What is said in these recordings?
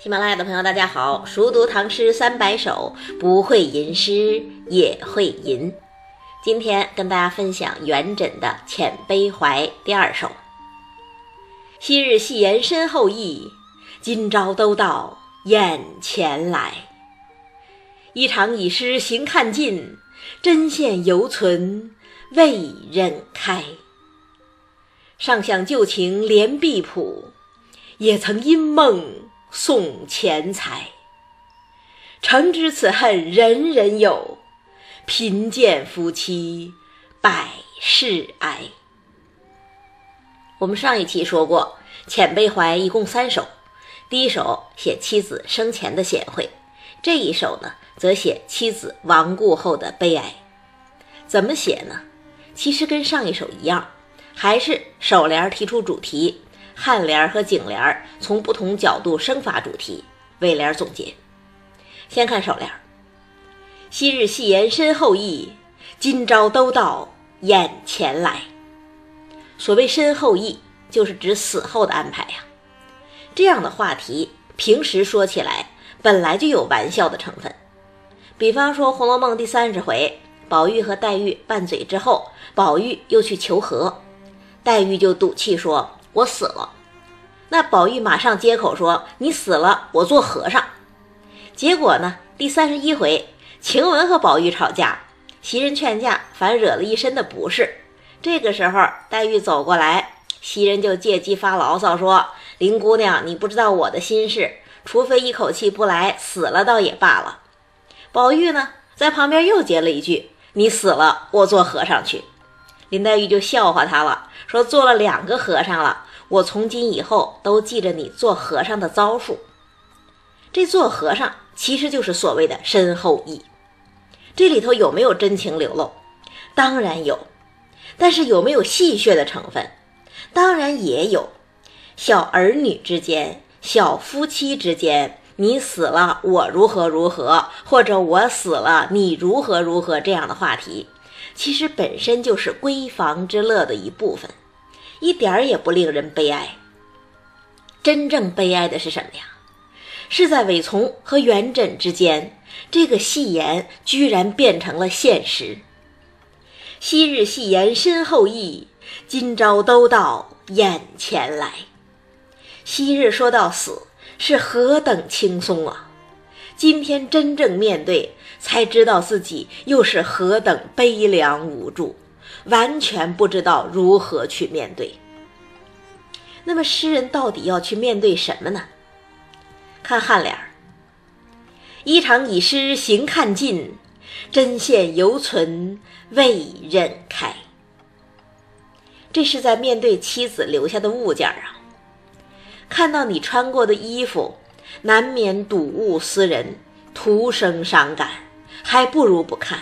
喜马拉雅的朋友，大家好！熟读唐诗三百首，不会吟诗也会吟。今天跟大家分享元稹的《遣悲怀》第二首。昔日戏言身后意，今朝都到眼前来。一场已失行看尽，针线犹存为人开。上想旧情连壁谱，也曾因梦。送钱财，诚知此恨人人有，贫贱夫妻百事哀。我们上一期说过，《遣悲怀》一共三首，第一首写妻子生前的贤惠，这一首呢，则写妻子亡故后的悲哀。怎么写呢？其实跟上一首一样，还是首联提出主题。颔联和颈联从不同角度生发主题，尾联总结。先看首联：昔日戏言身后意，今朝都到眼前来。所谓身后意，就是指死后的安排呀。这样的话题，平时说起来本来就有玩笑的成分。比方说《红楼梦》第三十回，宝玉和黛玉拌嘴之后，宝玉又去求和，黛玉就赌气说。我死了，那宝玉马上接口说：“你死了，我做和尚。”结果呢，第三十一回，晴雯和宝玉吵架，袭人劝架，反惹了一身的不是。这个时候，黛玉走过来，袭人就借机发牢骚说：“林姑娘，你不知道我的心事，除非一口气不来，死了倒也罢了。”宝玉呢，在旁边又接了一句：“你死了，我做和尚去。”林黛玉就笑话他了，说做了两个和尚了，我从今以后都记着你做和尚的招数。这做和尚其实就是所谓的身后意，这里头有没有真情流露？当然有，但是有没有戏谑的成分？当然也有。小儿女之间、小夫妻之间，你死了我如何如何，或者我死了你如何如何这样的话题。其实本身就是闺房之乐的一部分，一点儿也不令人悲哀。真正悲哀的是什么呀？是在韦从和元稹之间，这个戏言居然变成了现实。昔日戏言身后意，今朝都到眼前来。昔日说到死是何等轻松啊！今天真正面对，才知道自己又是何等悲凉无助，完全不知道如何去面对。那么诗人到底要去面对什么呢？看颔联儿：“衣裳已湿行看尽，针线犹存为人开。”这是在面对妻子留下的物件啊。看到你穿过的衣服。难免睹物思人，徒生伤感，还不如不看。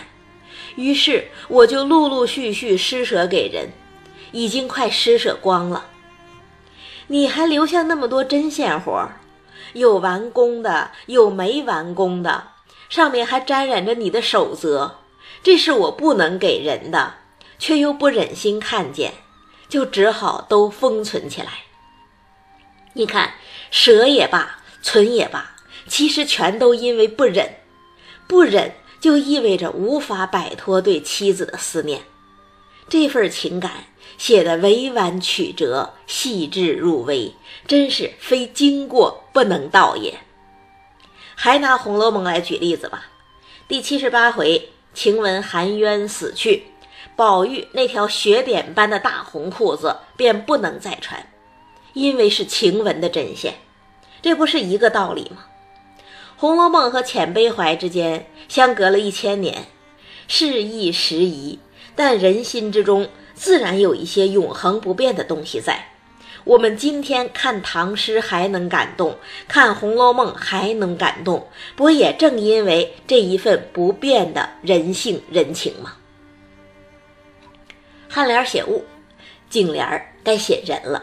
于是我就陆陆续续施舍给人，已经快施舍光了。你还留下那么多针线活，有完工的，有没完工的，上面还沾染着你的手责，这是我不能给人的，却又不忍心看见，就只好都封存起来。你看，舍也罢。存也罢，其实全都因为不忍，不忍就意味着无法摆脱对妻子的思念。这份情感写得委婉曲折、细致入微，真是非经过不能道也。还拿《红楼梦》来举例子吧。第七十八回，晴雯含冤死去，宝玉那条雪点般的大红裤子便不能再穿，因为是晴雯的针线。这不是一个道理吗？《红楼梦》和《遣悲怀》之间相隔了一千年，事易时移，但人心之中自然有一些永恒不变的东西在。我们今天看唐诗还能感动，看《红楼梦》还能感动，不也正因为这一份不变的人性人情吗？颔联写物，颈联该写人了。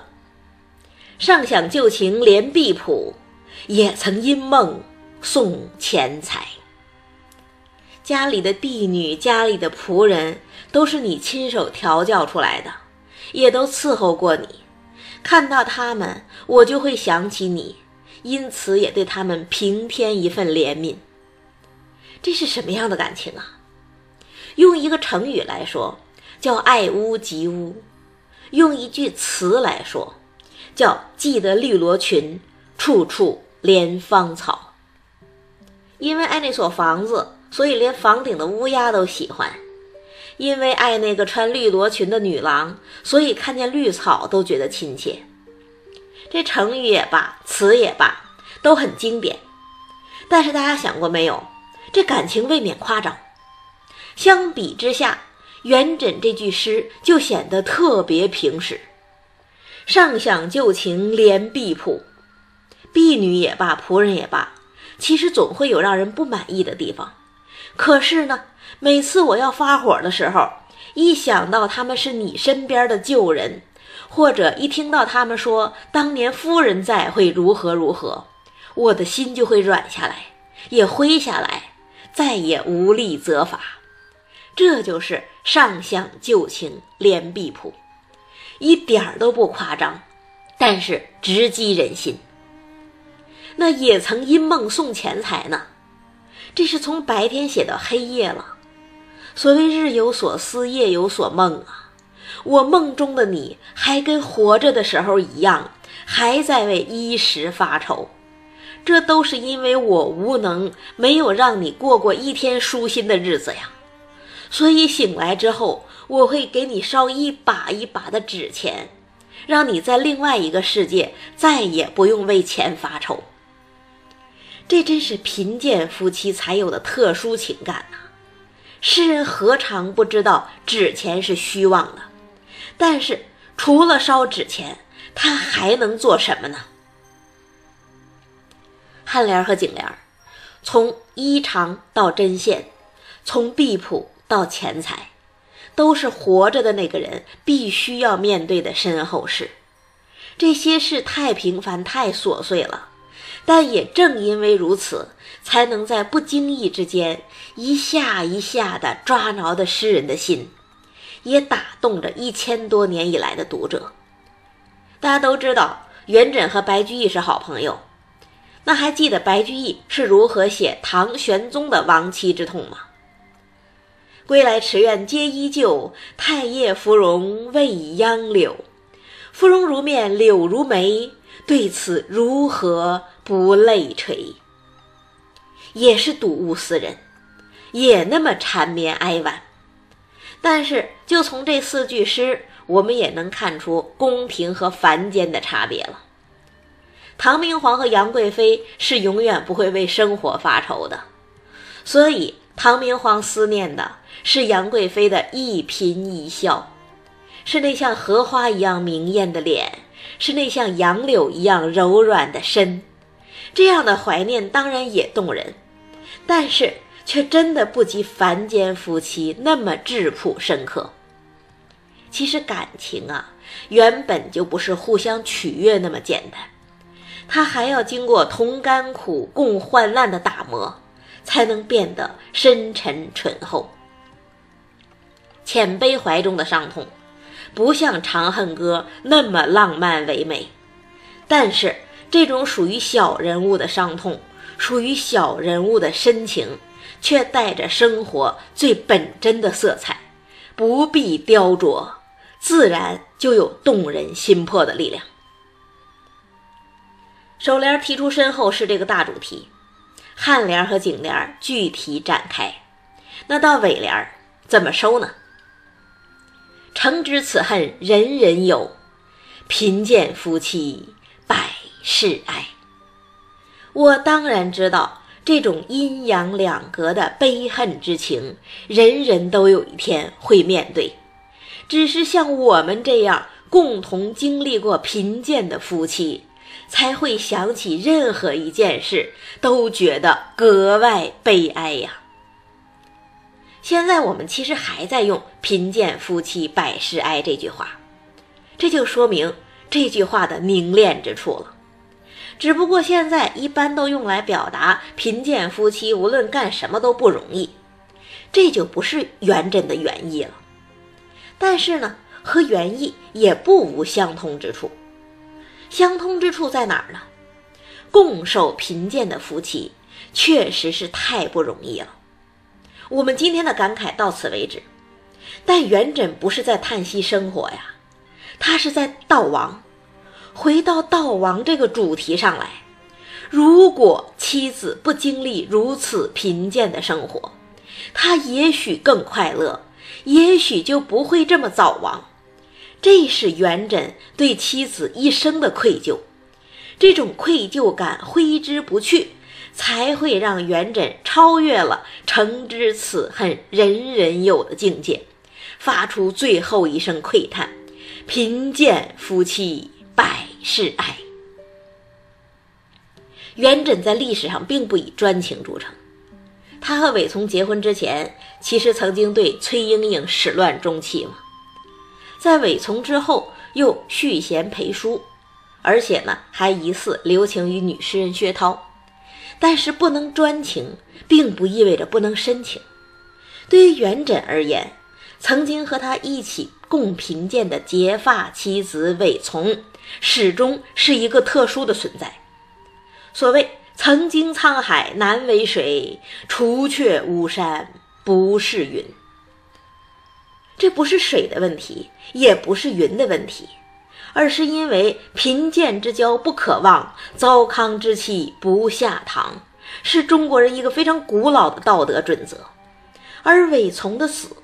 上想旧情连碧浦，也曾因梦送钱财。家里的婢女、家里的仆人，都是你亲手调教出来的，也都伺候过你。看到他们，我就会想起你，因此也对他们平添一份怜悯。这是什么样的感情啊？用一个成语来说，叫爱屋及乌；用一句词来说，叫记得绿罗裙，处处怜芳草。因为爱那所房子，所以连房顶的乌鸦都喜欢；因为爱那个穿绿罗裙的女郎，所以看见绿草都觉得亲切。这成语也罢，词也罢，都很经典。但是大家想过没有？这感情未免夸张，相比之下，元稹这句诗就显得特别平实。上想旧情怜婢仆，婢女也罢，仆人也罢，其实总会有让人不满意的地方。可是呢，每次我要发火的时候，一想到他们是你身边的旧人，或者一听到他们说当年夫人在会如何如何，我的心就会软下来，也灰下来。再也无力责罚，这就是上相旧情怜婢仆，一点都不夸张，但是直击人心。那也曾因梦送钱财呢，这是从白天写到黑夜了。所谓日有所思，夜有所梦啊，我梦中的你还跟活着的时候一样，还在为衣食发愁。这都是因为我无能，没有让你过过一天舒心的日子呀。所以醒来之后，我会给你烧一把一把的纸钱，让你在另外一个世界再也不用为钱发愁。这真是贫贱夫妻才有的特殊情感呐！诗人何尝不知道纸钱是虚妄的？但是除了烧纸钱，他还能做什么呢？颔联和颈联，从衣裳到针线，从婢仆到钱财，都是活着的那个人必须要面对的身后事。这些事太平凡、太琐碎了，但也正因为如此，才能在不经意之间一下一下地抓挠的诗人的心，也打动着一千多年以来的读者。大家都知道，元稹和白居易是好朋友。那还记得白居易是如何写唐玄宗的亡妻之痛吗？归来池苑皆依旧，太液芙蓉未央柳。芙蓉如面柳如眉，对此如何不泪垂？也是睹物思人，也那么缠绵哀婉。但是就从这四句诗，我们也能看出宫廷和凡间的差别了。唐明皇和杨贵妃是永远不会为生活发愁的，所以唐明皇思念的是杨贵妃的一颦一笑，是那像荷花一样明艳的脸，是那像杨柳一样柔软的身。这样的怀念当然也动人，但是却真的不及凡间夫妻那么质朴深刻。其实感情啊，原本就不是互相取悦那么简单。它还要经过同甘苦、共患难的打磨，才能变得深沉醇厚。浅悲怀中的伤痛，不像《长恨歌》那么浪漫唯美，但是这种属于小人物的伤痛，属于小人物的深情，却带着生活最本真的色彩，不必雕琢，自然就有动人心魄的力量。首联提出身后是这个大主题，颔联和颈联具体展开。那到尾联怎么收呢？诚知此恨人人有，贫贱夫妻百事哀。我当然知道这种阴阳两隔的悲恨之情，人人都有一天会面对。只是像我们这样共同经历过贫贱的夫妻。才会想起任何一件事，都觉得格外悲哀呀。现在我们其实还在用“贫贱夫妻百事哀”这句话，这就说明这句话的凝练之处了。只不过现在一般都用来表达贫贱夫妻无论干什么都不容易，这就不是元稹的原意了。但是呢，和原意也不无相通之处。相通之处在哪儿呢？共受贫贱的夫妻，确实是太不容易了。我们今天的感慨到此为止，但元稹不是在叹息生活呀，他是在悼亡。回到悼亡这个主题上来，如果妻子不经历如此贫贱的生活，他也许更快乐，也许就不会这么早亡。这是元稹对妻子一生的愧疚，这种愧疚感挥之不去，才会让元稹超越了“诚知此恨，人人有”的境界，发出最后一声喟叹：“贫贱夫妻。”百事哀。元稹在历史上并不以专情著称，他和韦从结婚之前，其实曾经对崔莺莺始乱终弃嘛。在韦从之后，又续弦裴淑，而且呢，还疑似留情于女诗人薛涛。但是不能专情，并不意味着不能深情。对于元稹而言，曾经和他一起共贫贱的结发妻子韦从。始终是一个特殊的存在。所谓“曾经沧海难为水，除却巫山不是云”。这不是水的问题，也不是云的问题，而是因为贫贱之交不可忘，糟糠之妻不下堂，是中国人一个非常古老的道德准则。而韦从的死，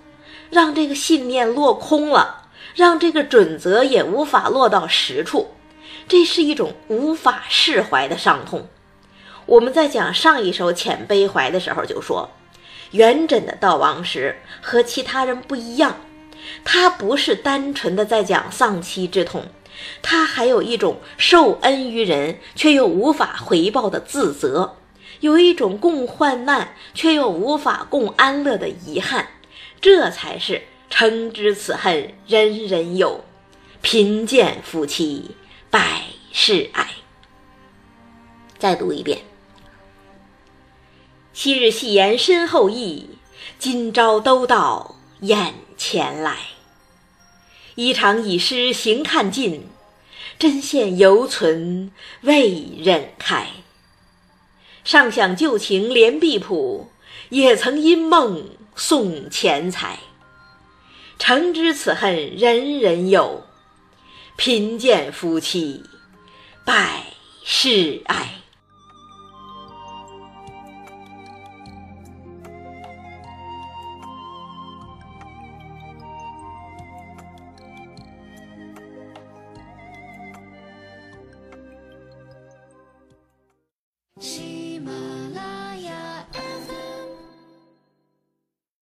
让这个信念落空了。让这个准则也无法落到实处，这是一种无法释怀的伤痛。我们在讲上一首《遣悲怀》的时候就说，元稹的悼亡诗和其他人不一样，他不是单纯的在讲丧妻之痛，他还有一种受恩于人却又无法回报的自责，有一种共患难却又无法共安乐的遗憾，这才是。诚知此恨，人人有；贫贱夫妻百事哀。再读一遍：昔日戏言身后意，今朝都到眼前来。衣裳已湿行看尽，针线犹存未忍开。尚想旧情连碧谱，也曾因梦送钱财。诚知此恨，人人有；贫贱夫妻百事哀。